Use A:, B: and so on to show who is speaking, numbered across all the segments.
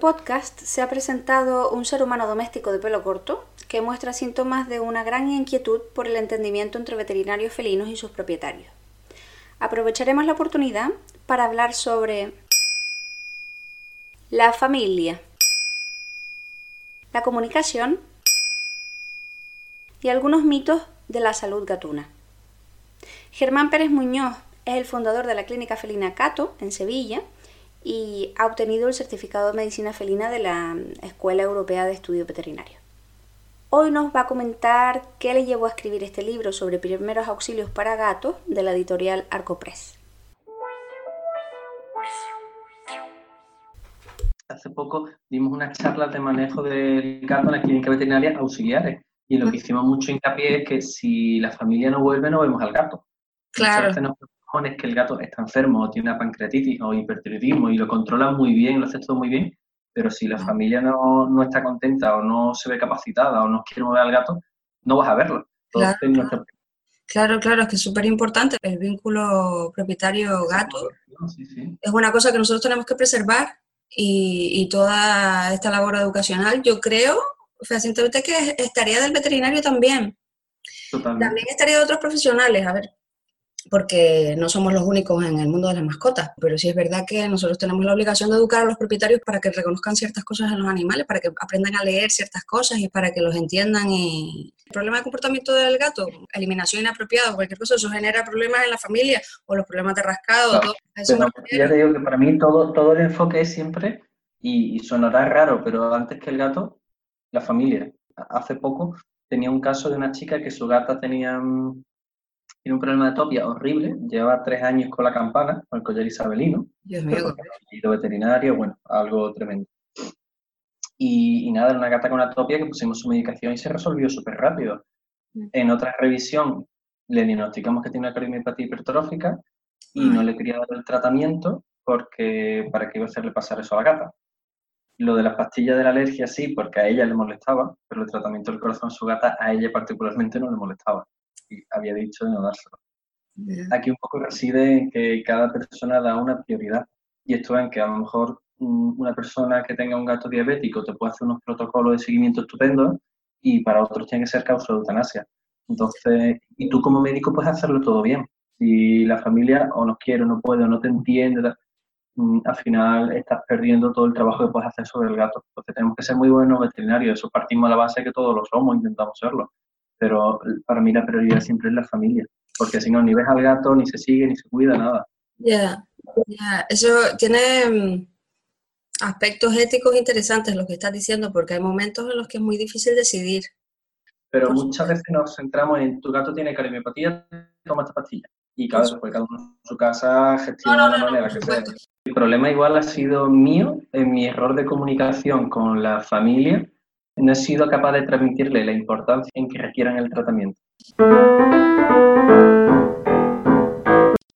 A: Podcast se ha presentado un ser humano doméstico de pelo corto que muestra síntomas de una gran inquietud por el entendimiento entre veterinarios felinos y sus propietarios. Aprovecharemos la oportunidad para hablar sobre la familia, la comunicación y algunos mitos de la salud gatuna. Germán Pérez Muñoz es el fundador de la clínica felina Cato en Sevilla y ha obtenido el certificado de medicina felina de la Escuela Europea de Estudios Veterinarios. Hoy nos va a comentar qué le llevó a escribir este libro sobre primeros auxilios para gatos de la editorial Arcopress.
B: Hace poco dimos unas charlas de manejo del gato en la clínica veterinaria auxiliares y lo que hicimos mucho hincapié es que si la familia no vuelve no vemos al gato.
A: Claro
B: es que el gato está enfermo o tiene una pancreatitis o hipertiroidismo y lo controla muy bien, lo hace todo muy bien, pero si la familia no, no, está contenta o no se ve capacitada o no quiere mover al gato, no vas a verlo.
A: Claro. claro, es que es súper importante el vínculo propietario-gato. Es una cosa que nosotros tenemos que preservar y, y toda esta labor educacional, yo creo, fehacientemente que estaría del veterinario también. También estaría de otros profesionales. A ver, porque no somos los únicos en el mundo de las mascotas, pero sí es verdad que nosotros tenemos la obligación de educar a los propietarios para que reconozcan ciertas cosas en los animales, para que aprendan a leer ciertas cosas y para que los entiendan. Y... El problema de comportamiento del gato, eliminación inapropiada, cualquier cosa, eso genera problemas en la familia o los problemas de rascado. todo.
B: Eso ya te digo que para mí todo, todo el enfoque es siempre, y, y sonará raro, pero antes que el gato, la familia. Hace poco tenía un caso de una chica que su gata tenía tiene un problema de topia horrible, lleva tres años con la campana, con el collar isabelino,
A: Dios mío.
B: veterinario, bueno, algo tremendo. Y, nada, era una gata con una topia que pusimos su medicación y se resolvió súper rápido. Mm. En otra revisión le diagnosticamos que tiene una cardiopatía hipertrófica y no le quería dar el tratamiento porque para que iba a hacerle pasar eso a la gata. Lo de las pastillas de la alergia sí, porque a ella le molestaba, pero el tratamiento del corazón a su gata a ella particularmente no le molestaba había dicho de no dárselo. Aquí un poco reside en que cada persona da una prioridad. Y esto en que a lo mejor mm, una persona que tenga un gato diabético te puede hacer unos protocolos de seguimiento estupendos y para otros tiene que ser causa de eutanasia. Entonces, y tú como médico puedes hacerlo todo bien. Si la familia o no quiere, o no puede, o no te entiende, mm, al final estás perdiendo todo el trabajo que puedes hacer sobre el gato. Entonces tenemos que ser muy buenos veterinarios. Eso partimos a la base de que todos lo somos, intentamos serlo pero para mí la prioridad siempre es la familia, porque si no, ni ves al gato, ni se sigue, ni se cuida, nada.
A: Ya, ya, eso tiene mm, aspectos éticos interesantes lo que estás diciendo, porque hay momentos en los que es muy difícil decidir.
B: Pero muchas veces nos centramos en tu gato tiene cardiopatía, toma esta pastilla. Y cada, pues, cada uno en su casa gestiona de la manera que sea. El problema igual ha sido mío en mi error de comunicación con la familia, no he sido capaz de transmitirle la importancia en que requieran el tratamiento.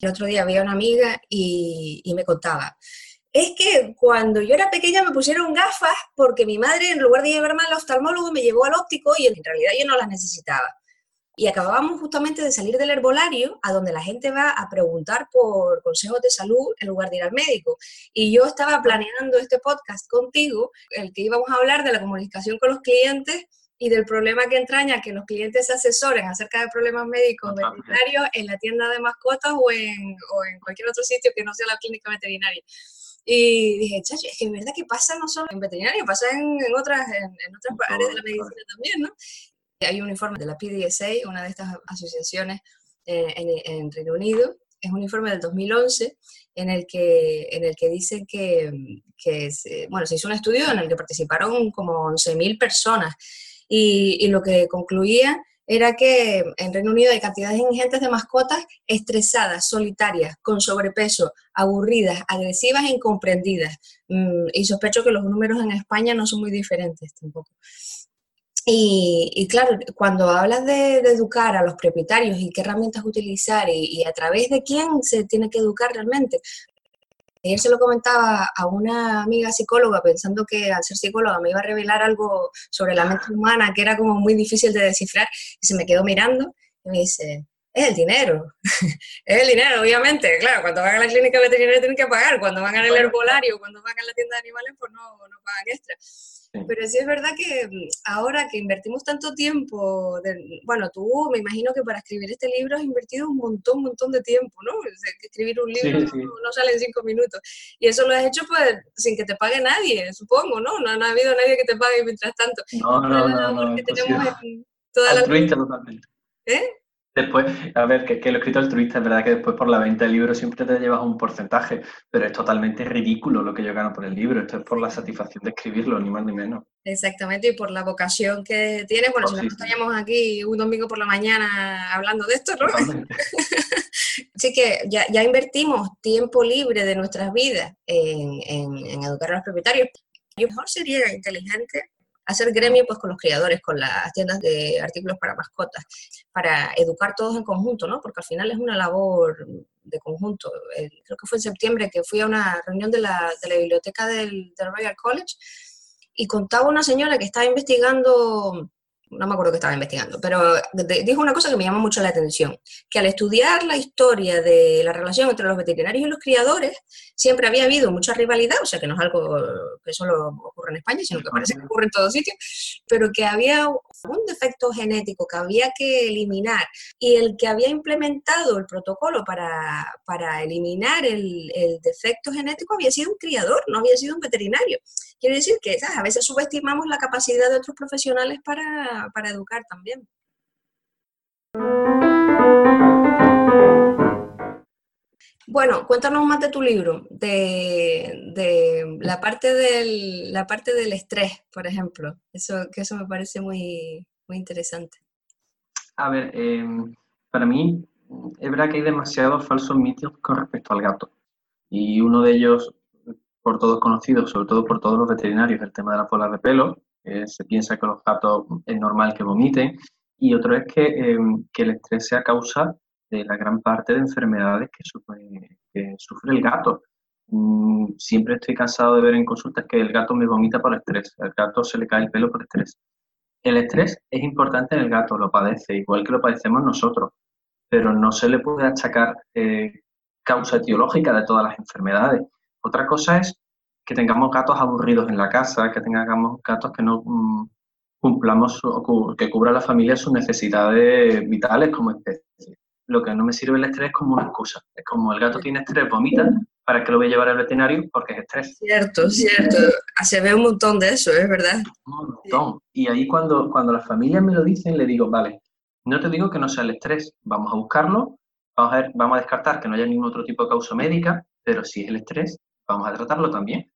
A: El otro día había una amiga y, me contaba, es que cuando yo era pequeña me pusieron gafas porque mi madre en lugar de llevarme al oftalmólogo me llevó al óptico y en realidad yo no las necesitaba. Y acabábamos justamente de salir del herbolario, a donde la gente va a preguntar por consejos de salud en lugar de ir al médico. Y yo estaba planeando este podcast contigo, el que íbamos a hablar de la comunicación con los clientes y del problema que entraña que los clientes se asesoren acerca de problemas médicos veterinarios en la tienda de mascotas o en, o en cualquier otro sitio que no sea la clínica veterinaria. Y dije, chacho, es que es verdad que pasa no solo en veterinaria, pasa en, otras, en, en otras áreas de la medicina también, ¿no? Hay un informe de la PDSA, una de estas asociaciones eh, en, Reino Unido, es un informe del 2011 en el que, en el que dicen que, que se, bueno, se hizo un estudio en el que participaron como 11.000 personas y, y, lo que concluía era que en Reino Unido hay cantidades ingentes de mascotas estresadas, solitarias, con sobrepeso, aburridas, agresivas e incomprendidas. Mm, y sospecho que los números en España no son muy diferentes tampoco. Y, claro, cuando hablas de, educar a los propietarios y qué herramientas utilizar y, a través de quién se tiene que educar realmente. Ayer se lo comentaba a una amiga psicóloga pensando que al ser psicóloga me iba a revelar algo sobre la mente humana que era como muy difícil de descifrar y se me quedó mirando y me dice, es el dinero. es el dinero, obviamente. Claro, cuando van a la clínica veterinaria tienen que pagar, cuando van al herbolario, cuando van a la tienda de animales, pues no, no pagan extra. Pero sí es verdad que mm, ahora que invertimos tanto tiempo, bueno, tú me imagino que para escribir este libro has invertido un montón, un montón de tiempo, ¿no? escribir un libro No, sale en cinco minutos. Y eso lo has hecho pues sin que te pague nadie, supongo, ¿no? No, ha habido nadie que te pague mientras tanto.
B: No, no, no, no, que tenemos en toda Altruista totalmente. ¿Eh? Después, a ver, que, que lo escrito altruista, es verdad que después por la venta del libro siempre te llevas un porcentaje, pero es totalmente ridículo lo que yo gano por el libro. Esto es por la satisfacción de escribirlo, ni más ni menos.
A: Exactamente, y por la vocación que tiene. Bueno, oh, si no estaríamos aquí un domingo por la mañana hablando de esto, ¿no? Así que ya, ya, invertimos tiempo libre de nuestras vidas en, en educar a los propietarios. Lo mejor sería inteligente hacer gremio pues con los criadores, con las tiendas de artículos para mascotas, para educar todos en conjunto, ¿no? Porque al final es una labor de conjunto. creo que fue en septiembre que fui a una reunión de la, de la biblioteca del, del Royal College y contaba una señora que estaba investigando no me acuerdo que estaba investigando, pero dijo una cosa que me llamó mucho la atención, que al estudiar la historia de la relación entre los veterinarios y los criadores, siempre había habido mucha rivalidad, o sea que no es algo que solo ocurre en España, sino que parece que ocurre en todos sitios, pero que había un defecto genético que había que eliminar y el que había implementado el protocolo para, para eliminar el, el defecto genético había sido un criador, no había sido un veterinario. Quiere decir que a veces subestimamos la capacidad de otros profesionales para, educar también. Bueno, cuéntanos más de tu libro, de, la, parte del, la parte del estrés, por ejemplo. Eso, que eso me parece muy, muy interesante.
B: A ver, em, para mí es verdad que hay demasiados falsos mitos con respecto al gato. Y uno de ellos por todos conocidos, sobre todo por todos los veterinarios, el tema de las bolas de pelo. se piensa que los gatos es normal que vomiten. Y otro es em, que, el estrés sea causa de la gran parte de enfermedades que sufre, que sufre el gato. Mm, siempre estoy cansado de ver en consultas que el gato me vomita por estrés, al gato se le cae el pelo por estrés. El estrés es importante en el gato, lo padece, igual que lo padecemos nosotros, pero no se le puede achacar eh, causa etiológica de todas las enfermedades. Otra cosa es que tengamos gatos aburridos en la casa, que tengamos gatos que no mm, cumplamos o que cubra la familia sus necesidades vitales como especie. Lo que no me sirve el estrés es como una excusa. Es como el gato tiene estrés, vomita, ¿para que lo voy a llevar al veterinario? Porque es estrés.
A: Cierto, cierto. Se ve un montón de eso, es verdad.
B: Un montón. Y ahí cuando, cuando las familias me lo dicen, le digo, vale, no te digo que no sea el estrés, vamos a buscarlo, vamos a, ver, vamos a descartar que no haya ningún otro tipo de causa médica, pero si es el estrés, vamos a tratarlo también.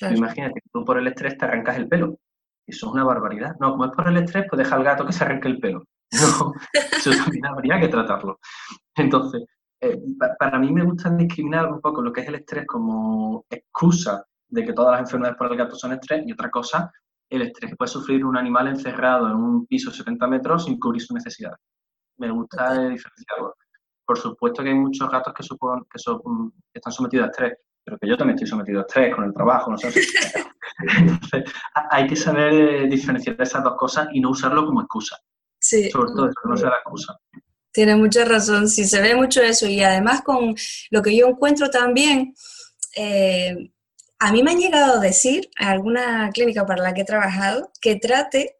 B: Imagínate que tú por el estrés te arrancas el pelo. Eso es una barbaridad. No, como es por el estrés, pues deja al gato que se arranque el pelo. No, eso también habría que tratarlo. Entonces, eh, para mí me gusta discriminar un poco lo que es el estrés como excusa de que todas las enfermedades por el gato son estrés y otra cosa, el estrés que puede sufrir un animal encerrado en un piso de 70 metros sin cubrir sus necesidades. Me gusta diferenciarlo. Por supuesto que hay muchos gatos que, supon, que, son, que están sometidos a estrés pero que yo también estoy sometido a estrés con el trabajo, no sé. Entonces, hay que saber eh, diferenciar esas dos cosas y no usarlo como excusa. Sí. Sobre todo eso, no sea la excusa.
A: Tiene mucha razón, sí, se ve mucho eso. Y además con lo que yo encuentro también, eh, a mí me han llegado a decir, a alguna clínica para la que he trabajado, que trate,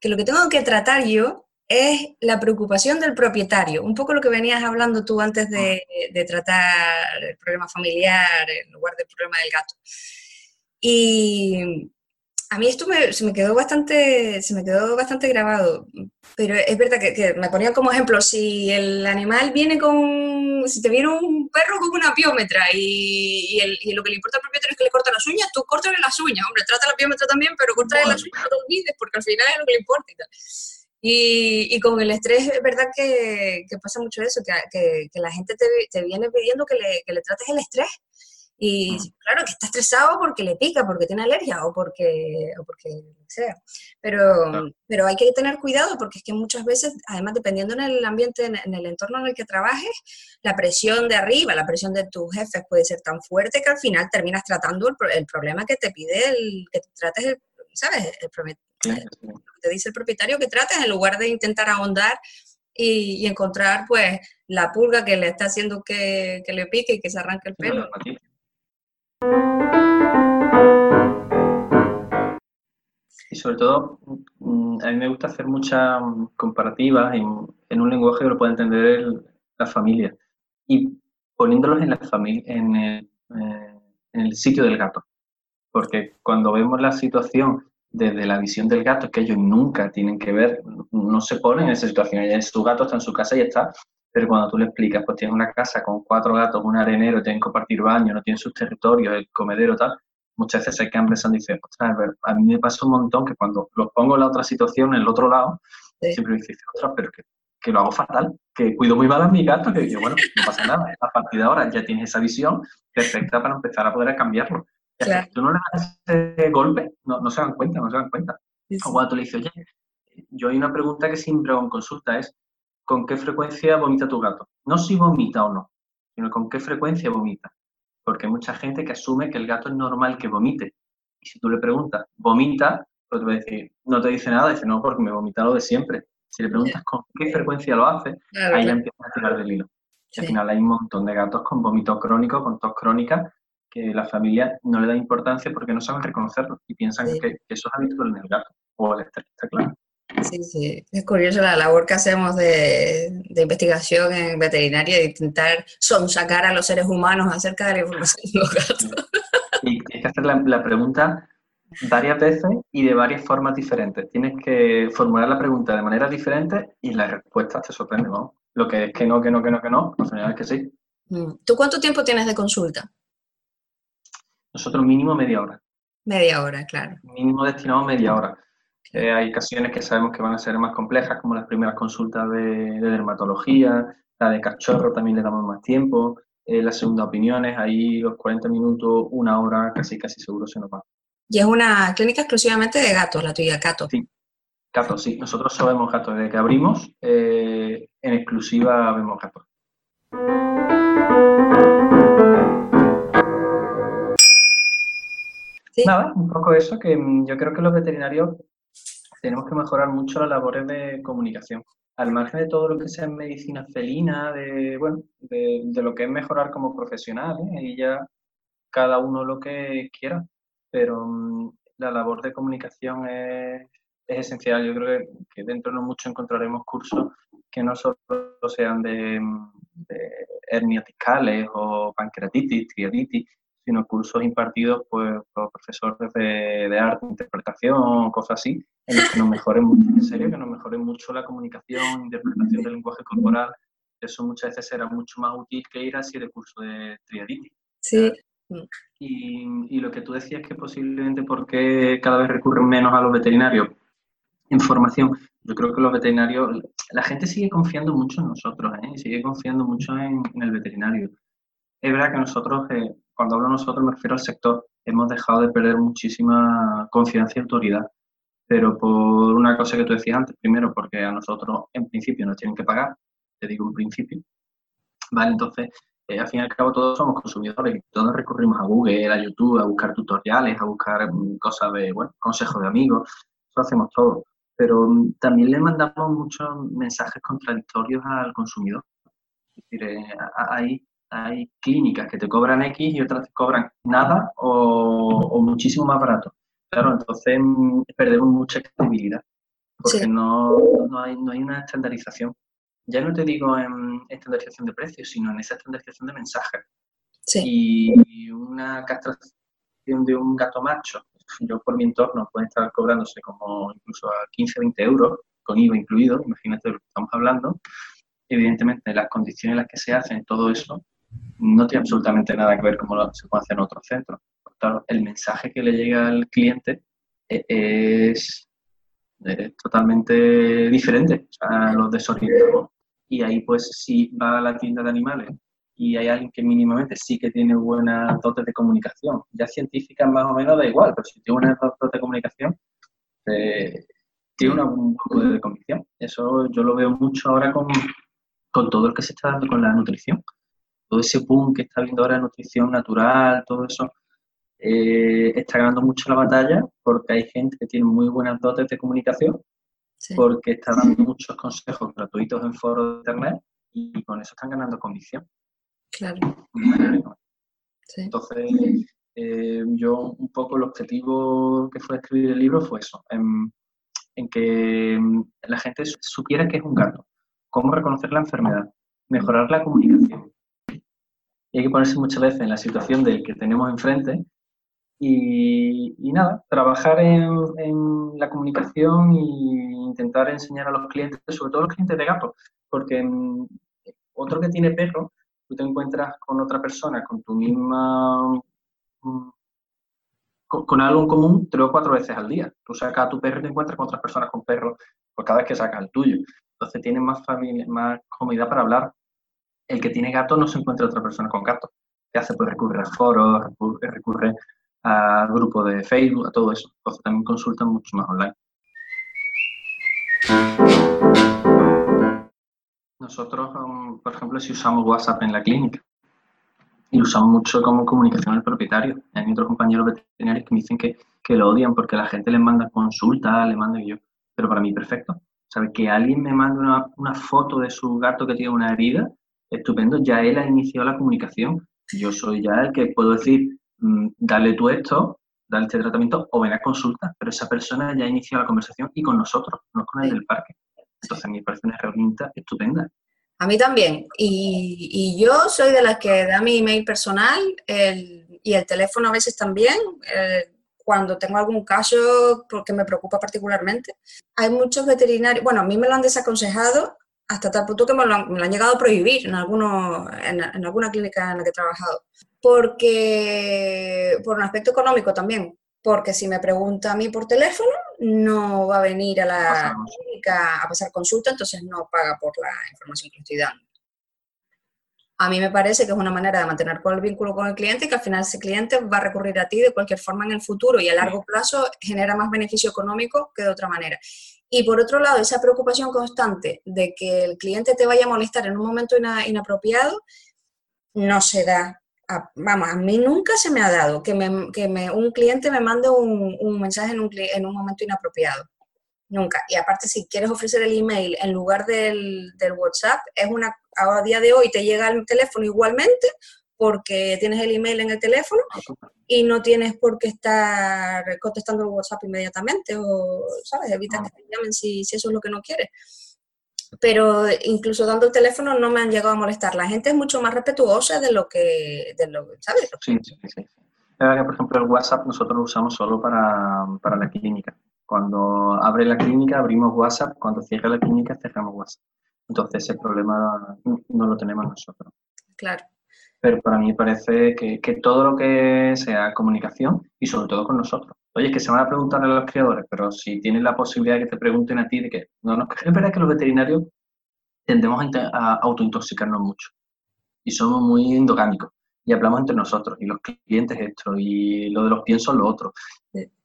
A: que lo que tengo que tratar yo es la preocupación del propietario, un poco lo que venías hablando tú antes de, tratar el problema familiar en lugar del problema del gato. Y a mí esto se me quedó bastante, se me quedó bastante grabado, pero es verdad que, me ponía como ejemplo, si el animal viene con, si te viene un perro con una piómetra y, lo que le importa al propietario es que le corta las uñas, tú córtale las uñas, hombre, trata la piómetra también, pero córtale las uñas, no te olvides, porque al final es lo que le importa y tal. Y, con el estrés es verdad que, pasa mucho eso, que, la gente te, viene pidiendo que le, trates el estrés. Y claro, que está estresado porque le pica, porque tiene alergia o porque, o porque sea. Pero, pero hay que tener cuidado porque es que muchas veces, además dependiendo en el ambiente, en, el entorno en el que trabajes, la presión de arriba, la presión de tus jefes puede ser tan fuerte que al final terminas tratando el, problema que te pide el, que trates el, ¿sabes? El, te dice el propietario que trates en lugar de intentar ahondar y, encontrar pues la pulga que le está haciendo que, le pique y que se arranque el pelo.
B: Y sobre todo, mm, a mí me gusta hacer muchas comparativas en, en un lenguaje que lo pueda entender la familia y poniéndolos en la familia, en el, eh, en el sitio del gato. Porque cuando vemos la situación desde la visión del gato, que ellos nunca tienen que ver, no se ponen en esa situación. Su gato, está en su casa y está. Pero cuando tú le explicas, pues tiene una casa con cuatro gatos, un arenero, tienen que compartir baño, no tienen sus territorios, el comedero, tal, muchas veces se quedan pensando y dicen, ostras, a mí me pasa un montón que cuando los pongo en la otra situación, en el otro lado, siempre me dicen, ostras, pero que, que, lo hago fatal, que cuido muy mal a mi gato, que yo, bueno, no pasa nada. A partir de ahora ya tienes esa visión perfecta para empezar a poder cambiarlo. Si tú no le das ese golpe, no, no, se dan cuenta, no se dan cuenta. O cuando tú le dices, oye, yo hay una pregunta que siempre hago en consulta, es ¿con qué frecuencia vomita tu gato? No si vomita o no, sino con qué frecuencia vomita. Porque hay mucha gente que asume que el gato es normal que vomite. Y si tú le preguntas, ¿vomita? Pues te va a decir, no te dice nada, dice, no, porque me vomita lo de siempre. Si le preguntas con qué frecuencia lo hace, ahí ya empieza a tirar del hilo. al final hay un montón de gatos con vómito crónico, con tos crónica, que la familia no le da importancia porque no saben reconocerlo y piensan que, eso es habitual en el gato o estrés, está claro.
A: Sí, sí, es curioso la labor que hacemos de, investigación en veterinaria de intentar sonsacar a los seres humanos acerca de la información de los gatos.
B: Y tienes que hacer la, pregunta varias veces y de varias formas diferentes. Tienes que formular la pregunta de manera diferente y la respuesta te sorprende, ¿no? Lo que es que no, que no, que no, que no, al final es que sí.
A: Mm. ¿Tú cuánto tiempo tienes de consulta?
B: Nosotros mínimo media hora.
A: Media hora, claro.
B: Mínimo destinado media hora. hay ocasiones que sabemos que van a ser más complejas, como las primeras consultas de, dermatología, la de cachorro también le damos más tiempo, eh, las segundas opiniones, ahí los 40 minutos, una hora, casi casi seguro se nos va.
A: ¿Y es una clínica exclusivamente de gatos, la tuya, gato?
B: Sí, gatos, sí. Nosotros sabemos gatos. Desde que abrimos, eh, en exclusiva vemos gatos. Nada, un poco eso, que mm, yo creo que los veterinarios tenemos que mejorar mucho las labores de comunicación. Al margen de todo lo que sea medicina felina, de, bueno, de, lo que es mejorar como profesional, ¿eh? y ya cada uno lo que quiera, pero mm, la labor de comunicación es, esencial. Yo creo que, dentro de no mucho encontraremos cursos que no solo sean de, mm, de hernias o pancreatitis, triaditis, sino cursos impartidos por profesores de, de, arte, interpretación, cosas así, en los que nos mejoren mucho, en serio, que nos mejoren mucho la comunicación, interpretación del lenguaje corporal. Eso muchas veces será mucho más útil que ir así de curso de triaditis.
A: Sí.
B: Y, y, lo que tú decías que posiblemente porque cada vez recurren menos a los veterinarios en formación, yo creo que los veterinarios, la gente sigue confiando mucho en nosotros, ¿eh? sigue confiando mucho en, en el veterinario. Es verdad que nosotros eh, cuando hablo nosotros me refiero al sector, hemos dejado de perder muchísima confianza y autoridad. Pero por una cosa que tú decías antes, primero porque a nosotros en principio nos tienen que pagar, te digo en principio, ¿vale? Entonces, eh, al fin y al cabo todos somos consumidores y todos recurrimos a Google, a YouTube, a buscar tutoriales, a buscar mm, cosas de, bueno, consejos de amigos, eso hacemos todo. Pero mm, también le mandamos muchos mensajes contradictorios al consumidor. Es decir, eh, hay clínicas que te cobran X y otras te cobran nada o, muchísimo más barato. Claro, entonces mm, perdemos mucha credibilidad porque no, no, hay, no hay una estandarización. Ya no te digo en estandarización de precios, sino en esa estandarización de mensajes. Y una castración de un gato macho, yo por mi entorno puede estar cobrándose como incluso a 15, 20 euros, con IVA incluido, imagínate de lo que estamos hablando. Evidentemente, las condiciones en las que se hacen todo eso no tiene absolutamente nada que ver como se puede hacer en otros centros. Claro, el mensaje que le llega al cliente e, es, totalmente diferente a los desorientados. Y ahí, pues, si va a la tienda de animales y hay alguien que mínimamente sí que tiene buenas dotes de comunicación, ya científicas más o menos da igual, pero si tiene buenas dotes de comunicación, eh, tiene una, un poco de convicción. Eso yo lo veo mucho ahora con, con todo lo que se está dando con la nutrición todo ese boom que está viendo ahora nutrición natural, todo eso, eh, está ganando mucho la batalla porque hay gente que tiene muy buenas dotes de comunicación porque está dando muchos consejos gratuitos en foros de internet y con eso están ganando comisión.
A: Claro.
B: Entonces, eh, yo un poco el objetivo que fue escribir el libro fue eso, en, que mm, la gente supiera que es un gato, cómo reconocer la enfermedad, mejorar la comunicación. Y hay que ponerse muchas veces en la situación del que tenemos enfrente y, nada, trabajar en, en, la comunicación e intentar enseñar a los clientes, sobre todo los clientes de gato, porque mm, otro que tiene perro, tú te encuentras con otra persona con tu misma mm, con, algo en común tres o cuatro veces al día. Tú sacas a tu perro y te encuentras con otras personas con perros pues cada vez que sacas el tuyo. Entonces tienes más familia, más comodidad para hablar. El que tiene gato no se encuentra otra persona con gato. ¿Qué hace? Pues recurre a foros, recurre a grupos de Facebook, a todo eso. Entonces también consultan mucho más online. Nosotros, um, por ejemplo, si usamos WhatsApp en la clínica y lo usamos mucho como comunicación al propietario. Hay otros compañeros veterinarios que me dicen que, que lo odian porque la gente les manda consultas, le manda yo. Pero para mí, perfecto. ¿Sabe? Que alguien me mande una, una foto de su gato que tiene una herida, estupendo, ya él ha iniciado la comunicación. Yo soy ya el que puedo decir, Mm, dale tú esto, dale este tratamiento o ven a consulta, pero esa persona ya ha iniciado la conversación y con nosotros, no con el del parque. Entonces, me parece una herramienta estupenda.
A: A mí también. Y, yo soy de las que da mi email personal y el teléfono a veces también, eh, cuando tengo algún caso porque me preocupa particularmente. Hay muchos veterinarios, bueno, a mí me lo han desaconsejado hasta tal punto que me lo han, llegado a prohibir en, algunos, en, en alguna clínica en la que he trabajado porque por un aspecto económico también, porque si me pregunta a mí por teléfono, no va a venir a la clínica a pasar consulta, entonces no paga por la información que estoy dando. A mí me parece que es una manera de mantener el vínculo con el cliente y que al final ese cliente va a recurrir a ti de cualquier forma en el futuro y a largo plazo genera más beneficio económico que de otra manera. Y por otro lado, esa preocupación constante de que el cliente te vaya a molestar en un momento inapropiado no se da vamos, a mí nunca se me ha dado que, me, que me, un cliente me mande un, un mensaje en un, en un, momento inapropiado. Nunca. Y aparte, si quieres ofrecer el email en lugar del, del, WhatsApp, es una, a día de hoy te llega el teléfono igualmente porque tienes el email en el teléfono y no tienes por qué estar contestando el WhatsApp inmediatamente o, ¿sabes? Evita que te llamen si, si eso es lo que no quieres pero incluso dando el teléfono no me han llegado a molestar. La gente es mucho más respetuosa de lo que, de lo, ¿sabes?
B: Sí, sí, sí. Que, por ejemplo, el WhatsApp nosotros lo usamos solo para, para la clínica. Cuando abre la clínica, abrimos WhatsApp. Cuando cierra la clínica, cerramos WhatsApp. Entonces, ese problema no lo tenemos nosotros.
A: Claro
B: pero para mí parece que, todo lo que sea comunicación y sobre todo con nosotros. Oye, que se van a preguntar a los criadores, pero si tienen la posibilidad de que te pregunten a ti de que no nos es verdad que los veterinarios tendemos a, autointoxicarnos mucho y somos muy endogámicos y hablamos entre nosotros y los clientes esto y lo de los piensos lo otro.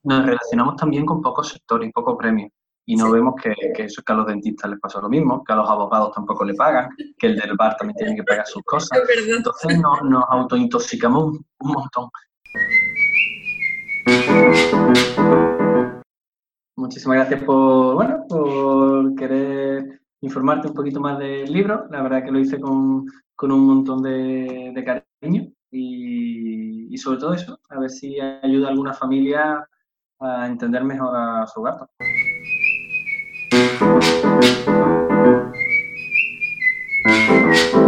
B: Nos relacionamos también con pocos sectores y pocos premios y no vemos que, que, eso, que a los dentistas les pasa lo mismo, que a los abogados tampoco le pagan, que el del bar también tiene que pagar sus cosas. Entonces nos, nos autointoxicamos un, un, montón. Muchísimas gracias por, bueno, por querer informarte un poquito más del libro. La verdad que lo hice con, con un montón de, de cariño y, y sobre todo eso, a ver si ayuda a alguna familia a entender mejor a su gato. thank you